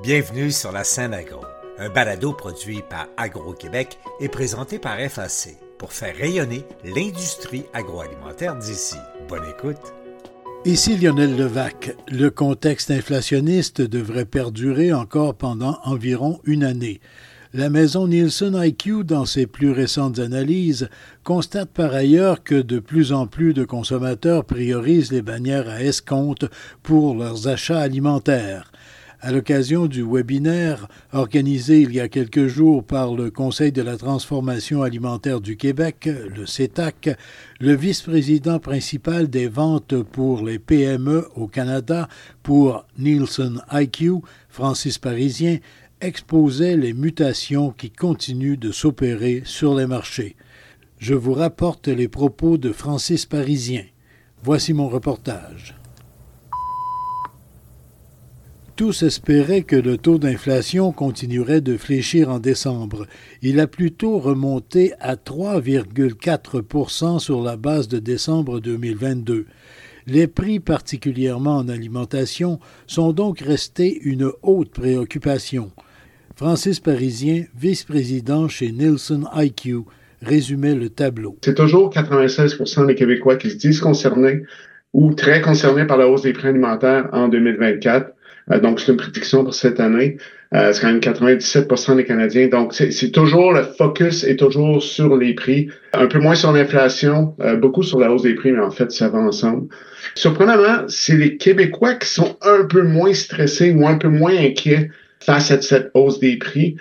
Bienvenue sur la scène agro, un balado produit par Agro-Québec et présenté par FAC pour faire rayonner l'industrie agroalimentaire d'ici. Bonne écoute. Ici Lionel Levac. Le contexte inflationniste devrait perdurer encore pendant environ une année. La maison Nielsen IQ, dans ses plus récentes analyses, constate par ailleurs que de plus en plus de consommateurs priorisent les bannières à escompte pour leurs achats alimentaires à l'occasion du webinaire organisé il y a quelques jours par le Conseil de la transformation alimentaire du Québec, le CETAC, le vice-président principal des ventes pour les PME au Canada pour Nielsen IQ, Francis Parisien, exposait les mutations qui continuent de s'opérer sur les marchés. Je vous rapporte les propos de Francis Parisien. Voici mon reportage. Tous espéraient que le taux d'inflation continuerait de fléchir en décembre. Il a plutôt remonté à 3,4% sur la base de décembre 2022. Les prix, particulièrement en alimentation, sont donc restés une haute préoccupation. Francis Parisien, vice-président chez Nielsen IQ, résumait le tableau. C'est toujours 96 des Québécois qui se disent concernés ou très concernés par la hausse des prix alimentaires en 2024. Euh, donc, c'est une prédiction pour cette année. Euh, c'est quand même 97% des Canadiens. Donc, c'est toujours le focus est toujours sur les prix. Un peu moins sur l'inflation, euh, beaucoup sur la hausse des prix, mais en fait, ça va ensemble. Surprenamment, c'est les Québécois qui sont un peu moins stressés ou un peu moins inquiets face à cette hausse des prix.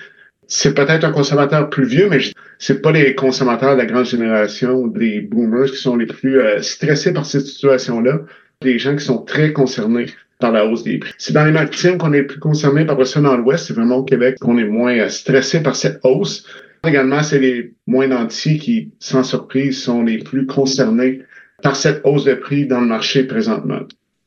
C'est peut-être un consommateur plus vieux, mais c'est pas les consommateurs de la grande génération, des boomers qui sont les plus stressés par cette situation-là. Des gens qui sont très concernés par la hausse des prix. C'est dans les maritimes qu'on est plus concerné, par ça dans l'Ouest, c'est vraiment au Québec qu'on est moins euh, stressé par cette hausse. Également, c'est les moins nantis qui, sans surprise, sont les plus concernés par cette hausse de prix dans le marché présentement.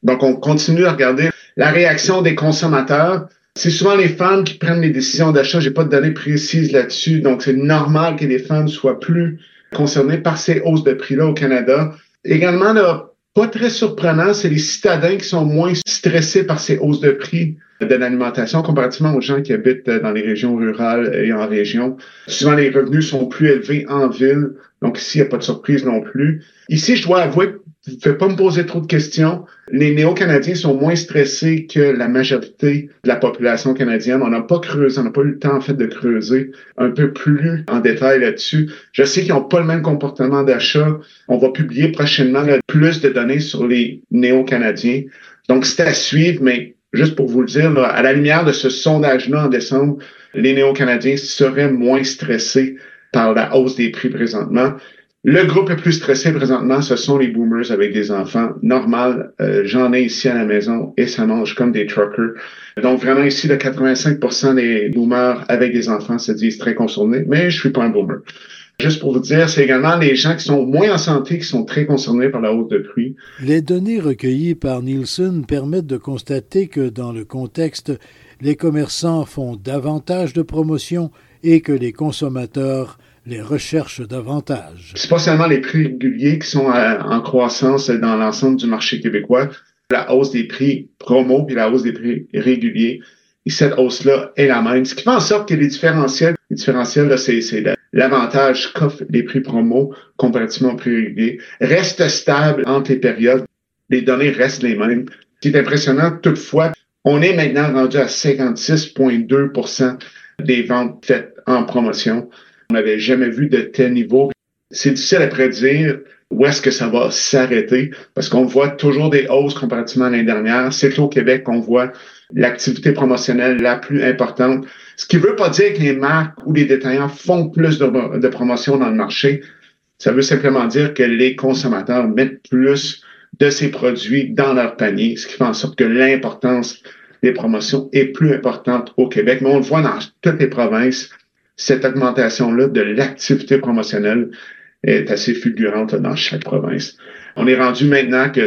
Donc, on continue à regarder la réaction des consommateurs. C'est souvent les femmes qui prennent les décisions d'achat. J'ai pas de données précises là-dessus. Donc, c'est normal que les femmes soient plus concernées par ces hausses de prix-là au Canada. Également, là, pas très surprenant, c'est les citadins qui sont moins stressés par ces hausses de prix de l'alimentation comparativement aux gens qui habitent dans les régions rurales et en région. Souvent, les revenus sont plus élevés en ville, donc ici, il n'y a pas de surprise non plus. Ici, je dois avouer ne fais pas me poser trop de questions. Les néo-canadiens sont moins stressés que la majorité de la population canadienne. On n'a pas creusé, on n'a pas eu le temps, en fait, de creuser un peu plus en détail là-dessus. Je sais qu'ils n'ont pas le même comportement d'achat. On va publier prochainement plus de données sur les néo-canadiens. Donc, c'est à suivre, mais juste pour vous le dire, à la lumière de ce sondage-là en décembre, les néo-canadiens seraient moins stressés par la hausse des prix présentement. Le groupe le plus stressé présentement, ce sont les boomers avec des enfants. Normal, euh, j'en ai ici à la maison et ça mange comme des truckers. Donc vraiment ici, le 85% des boomers avec des enfants se disent très concernés, mais je suis pas un boomer. Juste pour vous dire, c'est également les gens qui sont moins en santé qui sont très concernés par la hausse de prix. Les données recueillies par Nielsen permettent de constater que dans le contexte, les commerçants font davantage de promotions et que les consommateurs les recherchent davantage. C'est pas seulement les prix réguliers qui sont euh, en croissance dans l'ensemble du marché québécois, la hausse des prix promo puis la hausse des prix réguliers. Et cette hausse-là est la même. Ce qui fait en sorte que les différentiels, les différentiels, c'est, l'avantage qu'offrent les prix promo comparativement aux prix réguliers, restent stables entre les périodes. Les données restent les mêmes. Ce qui est impressionnant, toutefois, on est maintenant rendu à 56,2% des ventes faites en promotion. On n'avait jamais vu de tel niveau. C'est difficile à prédire où est-ce que ça va s'arrêter parce qu'on voit toujours des hausses comparativement à l'année dernière. C'est au Québec qu'on voit l'activité promotionnelle la plus importante. Ce qui ne veut pas dire que les marques ou les détaillants font plus de, de promotions dans le marché. Ça veut simplement dire que les consommateurs mettent plus de ces produits dans leur panier, ce qui fait en sorte que l'importance des promotions est plus importante au Québec. Mais on le voit dans toutes les provinces cette augmentation-là de l'activité promotionnelle est assez fulgurante dans chaque province. On est rendu maintenant que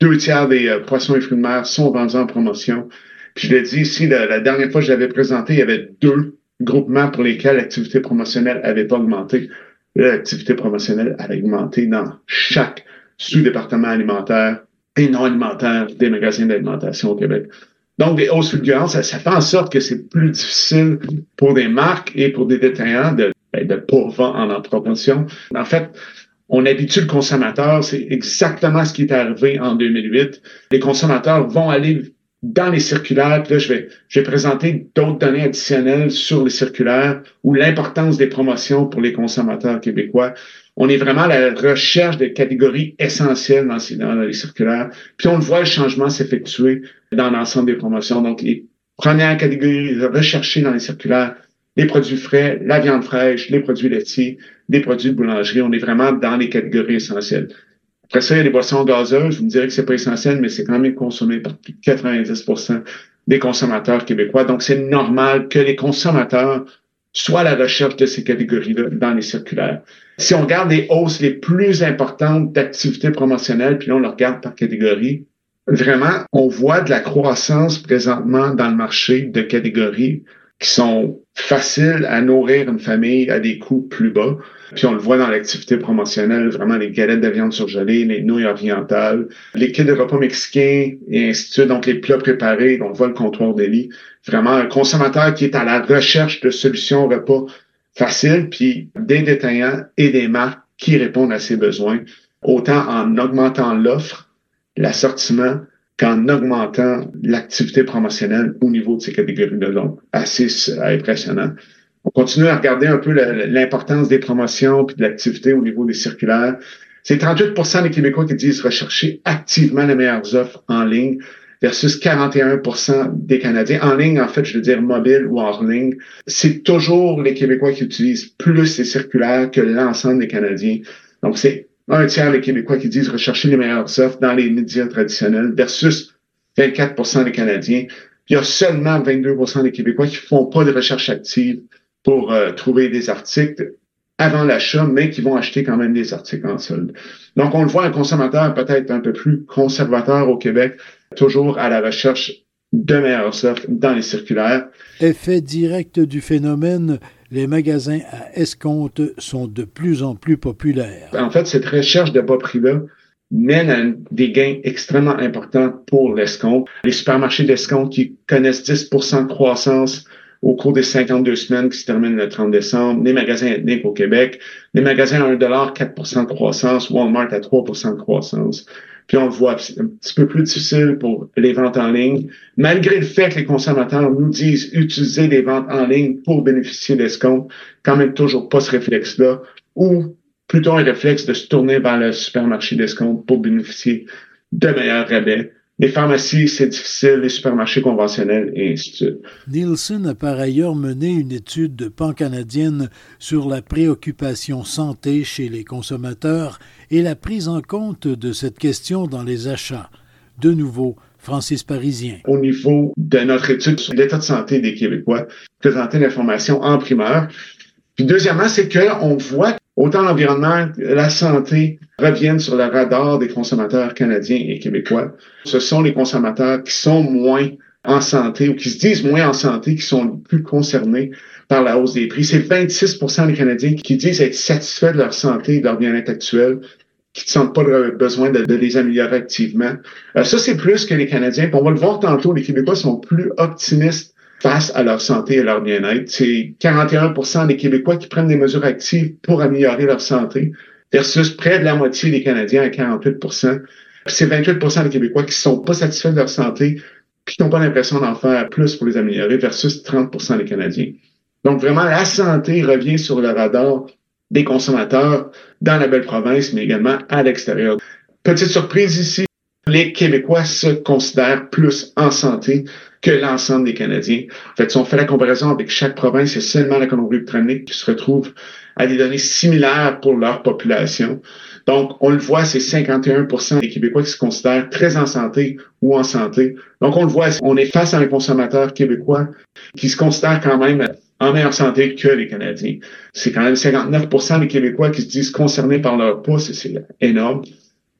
deux tiers des euh, poissons et fruits de mer sont vendus en promotion. Puis je l'ai dit ici, la, dernière fois que je l'avais présenté, il y avait deux groupements pour lesquels l'activité promotionnelle n'avait pas augmenté. L'activité promotionnelle avait augmenté dans chaque sous-département alimentaire et non alimentaire des magasins d'alimentation au Québec. Donc, des hausses fulgurantes, ça, fait en sorte que c'est plus difficile pour des marques et pour des détaillants de, ben, de vendre en proportion. En fait, on habitue le consommateur, c'est exactement ce qui est arrivé en 2008. Les consommateurs vont aller dans les circulaires, puis là, je vais, je vais présenter d'autres données additionnelles sur les circulaires ou l'importance des promotions pour les consommateurs québécois. On est vraiment à la recherche de catégories essentielles dans, les circulaires. Puis on voit, le changement s'effectuer dans l'ensemble des promotions. Donc, les premières catégories recherchées dans les circulaires, les produits frais, la viande fraîche, les produits laitiers, les produits de boulangerie. On est vraiment dans les catégories essentielles. Après ça, il y a les boissons gazeuses. Vous me que c'est pas essentiel, mais c'est quand même consommé par plus de 90% des consommateurs québécois. Donc, c'est normal que les consommateurs soient à la recherche de ces catégories-là dans les circulaires. Si on regarde les hausses les plus importantes d'activités promotionnelles, puis là, on le regarde par catégorie, vraiment, on voit de la croissance présentement dans le marché de catégories qui sont faciles à nourrir une famille à des coûts plus bas. Puis on le voit dans l'activité promotionnelle, vraiment les galettes de viande surgelée, les nouilles orientales, les kits de repas mexicains et ainsi de suite, donc les plats préparés, on voit le comptoir lit. Vraiment un consommateur qui est à la recherche de solutions repas faciles, puis des détaillants et des marques qui répondent à ses besoins, autant en augmentant l'offre, l'assortiment, qu'en augmentant l'activité promotionnelle au niveau de ces catégories de donc assez impressionnant. On continue à regarder un peu l'importance des promotions puis de l'activité au niveau des circulaires. C'est 38% des Québécois qui disent rechercher activement les meilleures offres en ligne versus 41% des Canadiens. En ligne, en fait, je veux dire mobile ou hors ligne. C'est toujours les Québécois qui utilisent plus les circulaires que l'ensemble des Canadiens. Donc, c'est un tiers des Québécois qui disent rechercher les meilleures offres dans les médias traditionnels versus 24% des Canadiens. il y a seulement 22% des Québécois qui font pas de recherche active pour euh, trouver des articles avant l'achat, mais qui vont acheter quand même des articles en solde. Donc, on le voit, un consommateur peut-être un peu plus conservateur au Québec, toujours à la recherche de meilleures offres dans les circulaires. Effet direct du phénomène, les magasins à escompte sont de plus en plus populaires. En fait, cette recherche de bas prix-là mène à des gains extrêmement importants pour l'escompte. Les supermarchés d'escompte qui connaissent 10% de croissance au cours des 52 semaines qui se terminent le 30 décembre, les magasins ethniques au Québec, les magasins à 1 4% de croissance, Walmart à 3% de croissance. Puis on le voit, un petit peu plus difficile pour les ventes en ligne, malgré le fait que les consommateurs nous disent utiliser les ventes en ligne pour bénéficier d'escomptes, quand même toujours pas ce réflexe-là, ou plutôt un réflexe de se tourner vers le supermarché d'escompte pour bénéficier de meilleurs rabais. Les pharmacies, c'est difficile, les supermarchés conventionnels et ainsi de suite. Nielsen a par ailleurs mené une étude pan-canadienne sur la préoccupation santé chez les consommateurs et la prise en compte de cette question dans les achats. De nouveau, Francis Parisien. Au niveau de notre étude sur l'état de santé des Québécois, présenter l'information en primeur. Puis deuxièmement, c'est qu'on voit autant l'environnement, la santé reviennent sur le radar des consommateurs canadiens et québécois. Ce sont les consommateurs qui sont moins en santé ou qui se disent moins en santé, qui sont plus concernés par la hausse des prix. C'est 26% des Canadiens qui disent être satisfaits de leur santé et de leur bien-être actuel, qui ne sentent pas le besoin de, les améliorer activement. Euh, ça, c'est plus que les Canadiens. on va le voir tantôt, les Québécois sont plus optimistes face à leur santé et leur bien-être. C'est 41% des Québécois qui prennent des mesures actives pour améliorer leur santé versus près de la moitié des Canadiens à 48% C'est 28% des Québécois qui sont pas satisfaits de leur santé qui n'ont pas l'impression d'en faire plus pour les améliorer versus 30% des Canadiens. Donc vraiment, la santé revient sur le radar des consommateurs dans la belle province, mais également à l'extérieur. Petite surprise ici, les Québécois se considèrent plus en santé que l'ensemble des Canadiens. En fait, si on fait la comparaison avec chaque province, c'est seulement la Colombie-Britannique qui se retrouve à des données similaires pour leur population. Donc, on le voit, c'est 51% des Québécois qui se considèrent très en santé ou en santé. Donc, on le voit, on est face à un consommateur québécois qui se considère quand même en meilleure santé que les Canadiens. C'est quand même 59% des Québécois qui se disent concernés par leur poids, c'est énorme.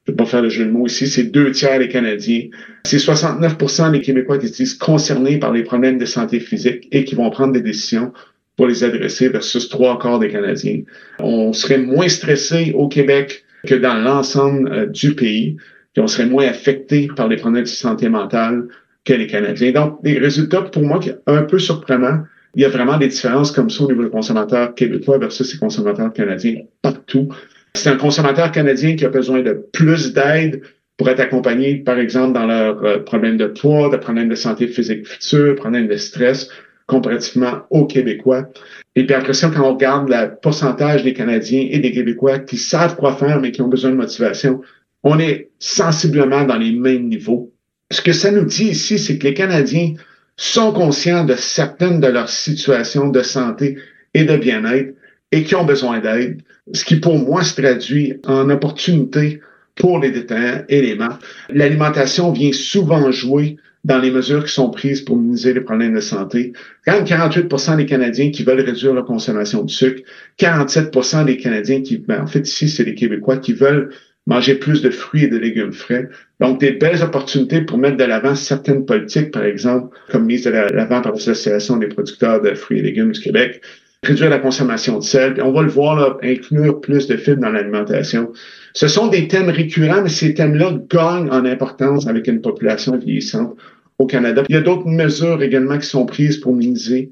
Je ne vais pas faire le jeu de mots ici, c'est deux tiers des Canadiens. C'est 69% des Québécois qui se disent concernés par les problèmes de santé physique et qui vont prendre des décisions pour les adresser versus trois quarts des Canadiens. On serait moins stressé au Québec que dans l'ensemble euh, du pays, puis on serait moins affecté par les problèmes de santé mentale que les Canadiens. Donc, des résultats, pour moi, un peu surprenants. Il y a vraiment des différences comme ça au niveau des consommateurs québécois versus les consommateurs canadiens partout. C'est un consommateur canadien qui a besoin de plus d'aide pour être accompagné, par exemple, dans leurs euh, problèmes de poids, de problèmes de santé physique future, problèmes de stress, comparativement aux Québécois. Et puis après ça, quand on regarde le pourcentage des Canadiens et des Québécois qui savent quoi faire, mais qui ont besoin de motivation, on est sensiblement dans les mêmes niveaux. Ce que ça nous dit ici, c'est que les Canadiens sont conscients de certaines de leurs situations de santé et de bien-être et qui ont besoin d'aide, ce qui pour moi se traduit en opportunité pour les détaillants et les marques. L'alimentation vient souvent jouer dans les mesures qui sont prises pour minimiser les problèmes de santé. Quand même 48% des Canadiens qui veulent réduire leur consommation de sucre, 47% des Canadiens qui, ben, en fait ici c'est les Québécois qui veulent manger plus de fruits et de légumes frais. Donc, des belles opportunités pour mettre de l'avant certaines politiques, par exemple, comme mise de l'avant par l'Association des producteurs de fruits et légumes du Québec, réduire la consommation de sel. on va le voir, là, inclure plus de fibres dans l'alimentation. Ce sont des thèmes récurrents, mais ces thèmes-là gagnent en importance avec une population vieillissante au Canada. Il y a d'autres mesures également qui sont prises pour minimiser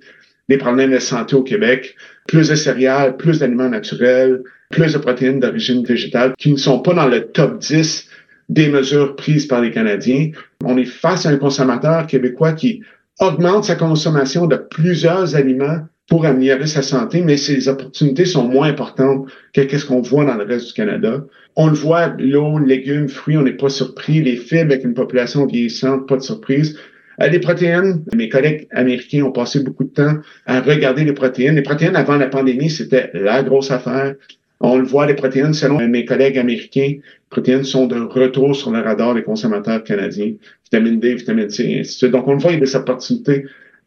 les problèmes de santé au Québec. Plus de céréales, plus d'aliments naturels, plus de protéines d'origine végétale qui ne sont pas dans le top 10 des mesures prises par les Canadiens. On est face à un consommateur québécois qui augmente sa consommation de plusieurs aliments pour améliorer sa santé, mais ces opportunités sont moins importantes que ce qu'on voit dans le reste du Canada. On le voit, l'eau, légumes, fruits, on n'est pas surpris. Les fibres avec une population vieillissante, pas de surprise. Euh, les protéines, mes collègues américains ont passé beaucoup de temps à regarder les protéines. Les protéines avant la pandémie, c'était la grosse affaire. On le voit, les protéines, selon mes collègues américains, les protéines sont de retour sur le radar des consommateurs canadiens. Vitamine D, vitamine C, et ainsi de suite. Donc, on le voit, il y a des opportunités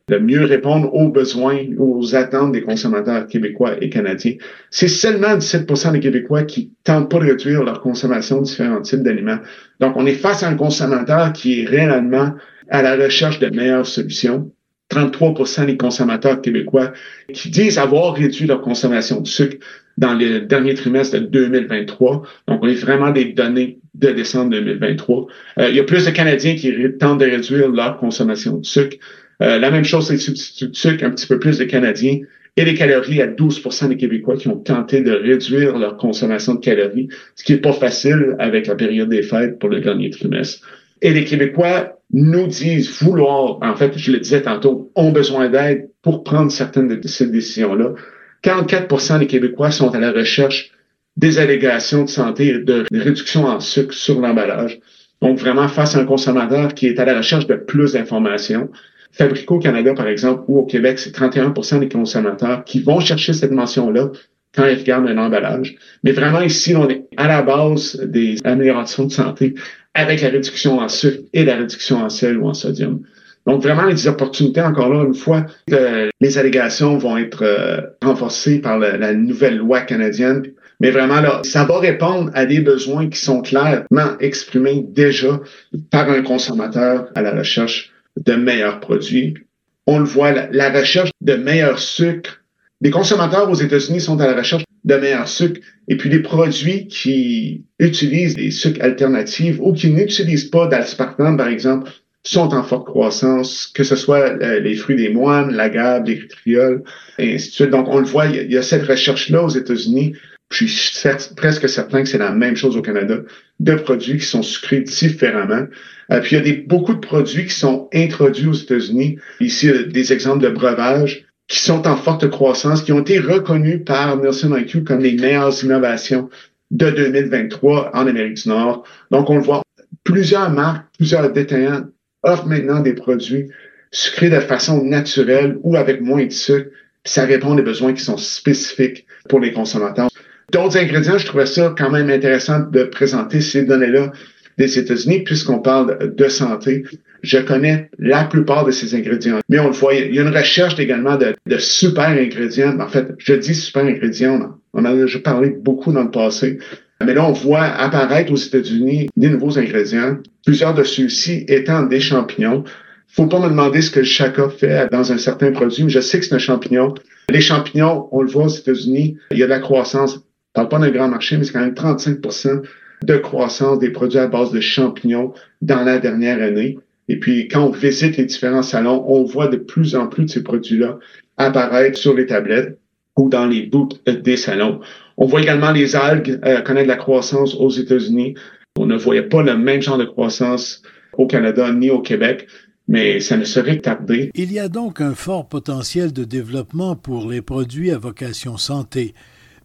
de mieux répondre aux besoins, aux attentes des consommateurs québécois et canadiens. C'est seulement 17% des Québécois qui tentent pas de réduire leur consommation de différents types d'aliments. Donc, on est face à un consommateur qui est réellement à la recherche de meilleures solutions. 33% des consommateurs québécois qui disent avoir réduit leur consommation de sucre dans le dernier trimestre de 2023. Donc, on est vraiment des données de décembre 2023. Euh, il y a plus de Canadiens qui tentent de réduire leur consommation de sucre. Euh, la même chose, c'est le de sucre, un petit peu plus de Canadiens. Et les calories à 12% des Québécois qui ont tenté de réduire leur consommation de calories, ce qui n'est pas facile avec la période des fêtes pour le dernier trimestre. Et les Québécois nous disent vouloir, en fait, je le disais tantôt, ont besoin d'aide pour prendre certaines de ces décisions-là. 44% des Québécois sont à la recherche des allégations de santé et de réduction en sucre sur l'emballage. Donc, vraiment, face à un consommateur qui est à la recherche de plus d'informations. Fabrico Canada, par exemple, ou au Québec, c'est 31% des consommateurs qui vont chercher cette mention-là quand ils regardent un emballage. Mais vraiment, ici, on est à la base des améliorations de santé avec la réduction en sucre et la réduction en sel ou en sodium. Donc, vraiment, les opportunités, encore là, une fois les allégations vont être euh, renforcées par la, nouvelle loi canadienne, mais vraiment, là, ça va répondre à des besoins qui sont clairement exprimés déjà par un consommateur à la recherche de meilleurs produits. On le voit, la, recherche de meilleurs sucres. Les consommateurs aux États-Unis sont à la recherche de meilleurs sucres. Et puis les produits qui utilisent des sucres alternatifs ou qui n'utilisent pas d'aspartame, par exemple, sont en forte croissance, que ce soit euh, les fruits des moines, l'agave, les trioles, et ainsi de suite. Donc, on le voit, il y a, cette recherche-là aux États-Unis. Je suis presque certain que c'est la même chose au Canada, de produits qui sont sucrés différemment. Euh, puis il y a beaucoup de produits qui sont introduits aux États-Unis. Ici, des exemples de breuvages qui sont en forte croissance, qui ont été reconnus par Nielsen IQ comme les meilleures innovations de 2023 en Amérique du Nord. Donc, on le voit, plusieurs marques, plusieurs détaillants offrent maintenant des produits sucrés de façon naturelle ou avec moins de sucre. Ça répond à des besoins qui sont spécifiques pour les consommateurs. D'autres ingrédients, je trouvais ça quand même intéressant de présenter ces données-là des États-Unis, puisqu'on parle de santé. Je connais la plupart de ces ingrédients. Mais on le voit, il y a une recherche également de, super ingrédients. En fait, je dis super ingrédients, on en a déjà parlé beaucoup dans le passé. Mais là, on voit apparaître aux États-Unis des nouveaux ingrédients, plusieurs de ceux-ci étant des champignons. Faut pas me demander ce que chacun fait dans un certain produit, mais je sais que c'est un champignon. Les champignons, on le voit aux États-Unis, il y a de la croissance. Je parle pas d'un grand marché, mais c'est quand même 35 de croissance des produits à base de champignons dans la dernière année. Et puis, quand on visite les différents salons, on voit de plus en plus de ces produits-là apparaître sur les tablettes ou dans les booths des salons. On voit également les algues euh, connaître la croissance aux États-Unis. On ne voyait pas le même genre de croissance au Canada ni au Québec, mais ça ne serait tardé. Il y a donc un fort potentiel de développement pour les produits à vocation santé.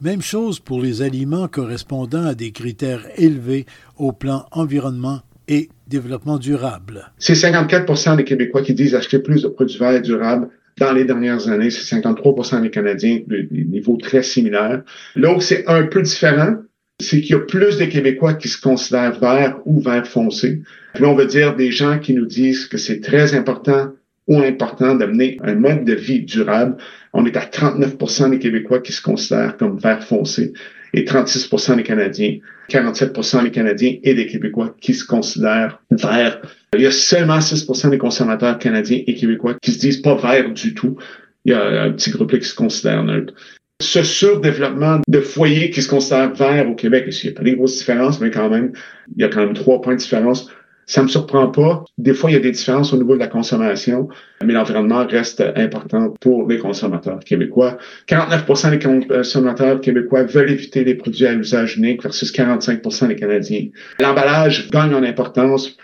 Même chose pour les aliments correspondant à des critères élevés au plan environnement et développement durable. C'est 54 des Québécois qui disent acheter plus de produits verts durables dans les dernières années, c'est 53 des Canadiens, des niveaux très similaires. Où c'est un peu différent, c'est qu'il y a plus de Québécois qui se considèrent verts ou verts foncés. Puis là, on veut dire des gens qui nous disent que c'est très important important d'amener un mode de vie durable. On est à 39% des Québécois qui se considèrent comme verts foncés et 36% des Canadiens, 47% des Canadiens et des Québécois qui se considèrent verts. Il y a seulement 6% des consommateurs canadiens et québécois qui se disent pas verts du tout. Il y a un petit groupe qui se considère neutre. Ce surdéveloppement de foyers qui se considèrent verts au Québec, il n'y a pas des grosses différences, mais quand même, il y a quand même trois points de différence. Ça me surprend pas. Des fois, il y a des différences au niveau de la consommation, mais l'environnement reste important pour les consommateurs québécois. 49% des consommateurs québécois veulent éviter les produits à usage unique versus 45% des Canadiens. L'emballage gagne en importance.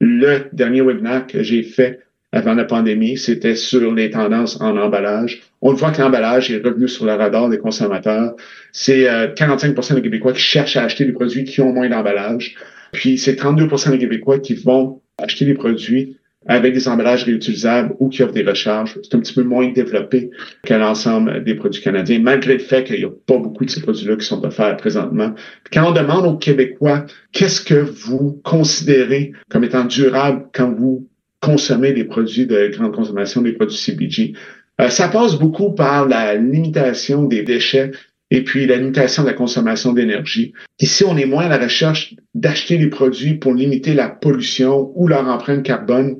Le dernier webinaire que j'ai fait avant la pandémie, c'était sur les tendances en emballage. On voit que l'emballage est revenu sur le radar des consommateurs. C'est 45% euh, des Québécois qui cherchent à acheter des produits qui ont moins d'emballage. Puis c'est 32% des Québécois qui vont acheter des produits avec des emballages réutilisables ou qui offrent des recharges. C'est un petit peu moins développé que l'ensemble des produits canadiens, malgré le fait qu'il n'y a pas beaucoup de ces produits-là qui sont offerts présentement. quand on demande aux Québécois qu'est-ce que vous considérez comme étant durable quand vous consommez des produits de grande consommation, des produits CBG, euh, ça passe beaucoup par la limitation des déchets et puis la limitation de la consommation d'énergie. Ici, on est moins à la recherche d'acheter des produits pour limiter la pollution ou leur empreinte carbone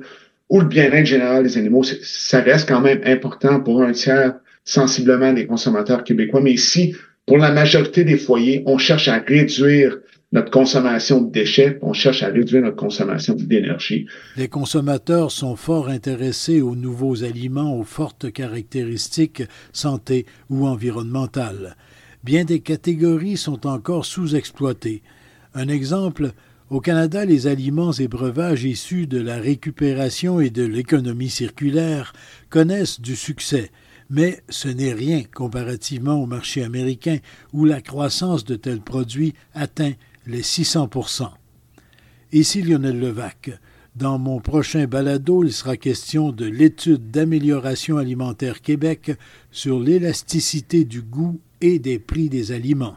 ou le bien-être général des animaux. Ça reste quand même important pour un tiers sensiblement des consommateurs québécois. Mais ici, pour la majorité des foyers, on cherche à réduire notre consommation de déchets, on cherche à réduire notre consommation d'énergie. Les consommateurs sont fort intéressés aux nouveaux aliments aux fortes caractéristiques santé ou environnementales bien des catégories sont encore sous-exploitées. Un exemple, au Canada, les aliments et breuvages issus de la récupération et de l'économie circulaire connaissent du succès, mais ce n'est rien comparativement au marché américain où la croissance de tels produits atteint les 600% Ici Lionel Levac. Dans mon prochain balado, il sera question de l'étude d'amélioration alimentaire Québec sur l'élasticité du goût et des prix des aliments.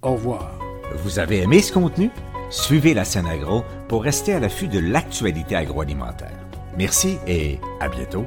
Au revoir. Vous avez aimé ce contenu? Suivez la scène agro pour rester à l'affût de l'actualité agroalimentaire. Merci et à bientôt.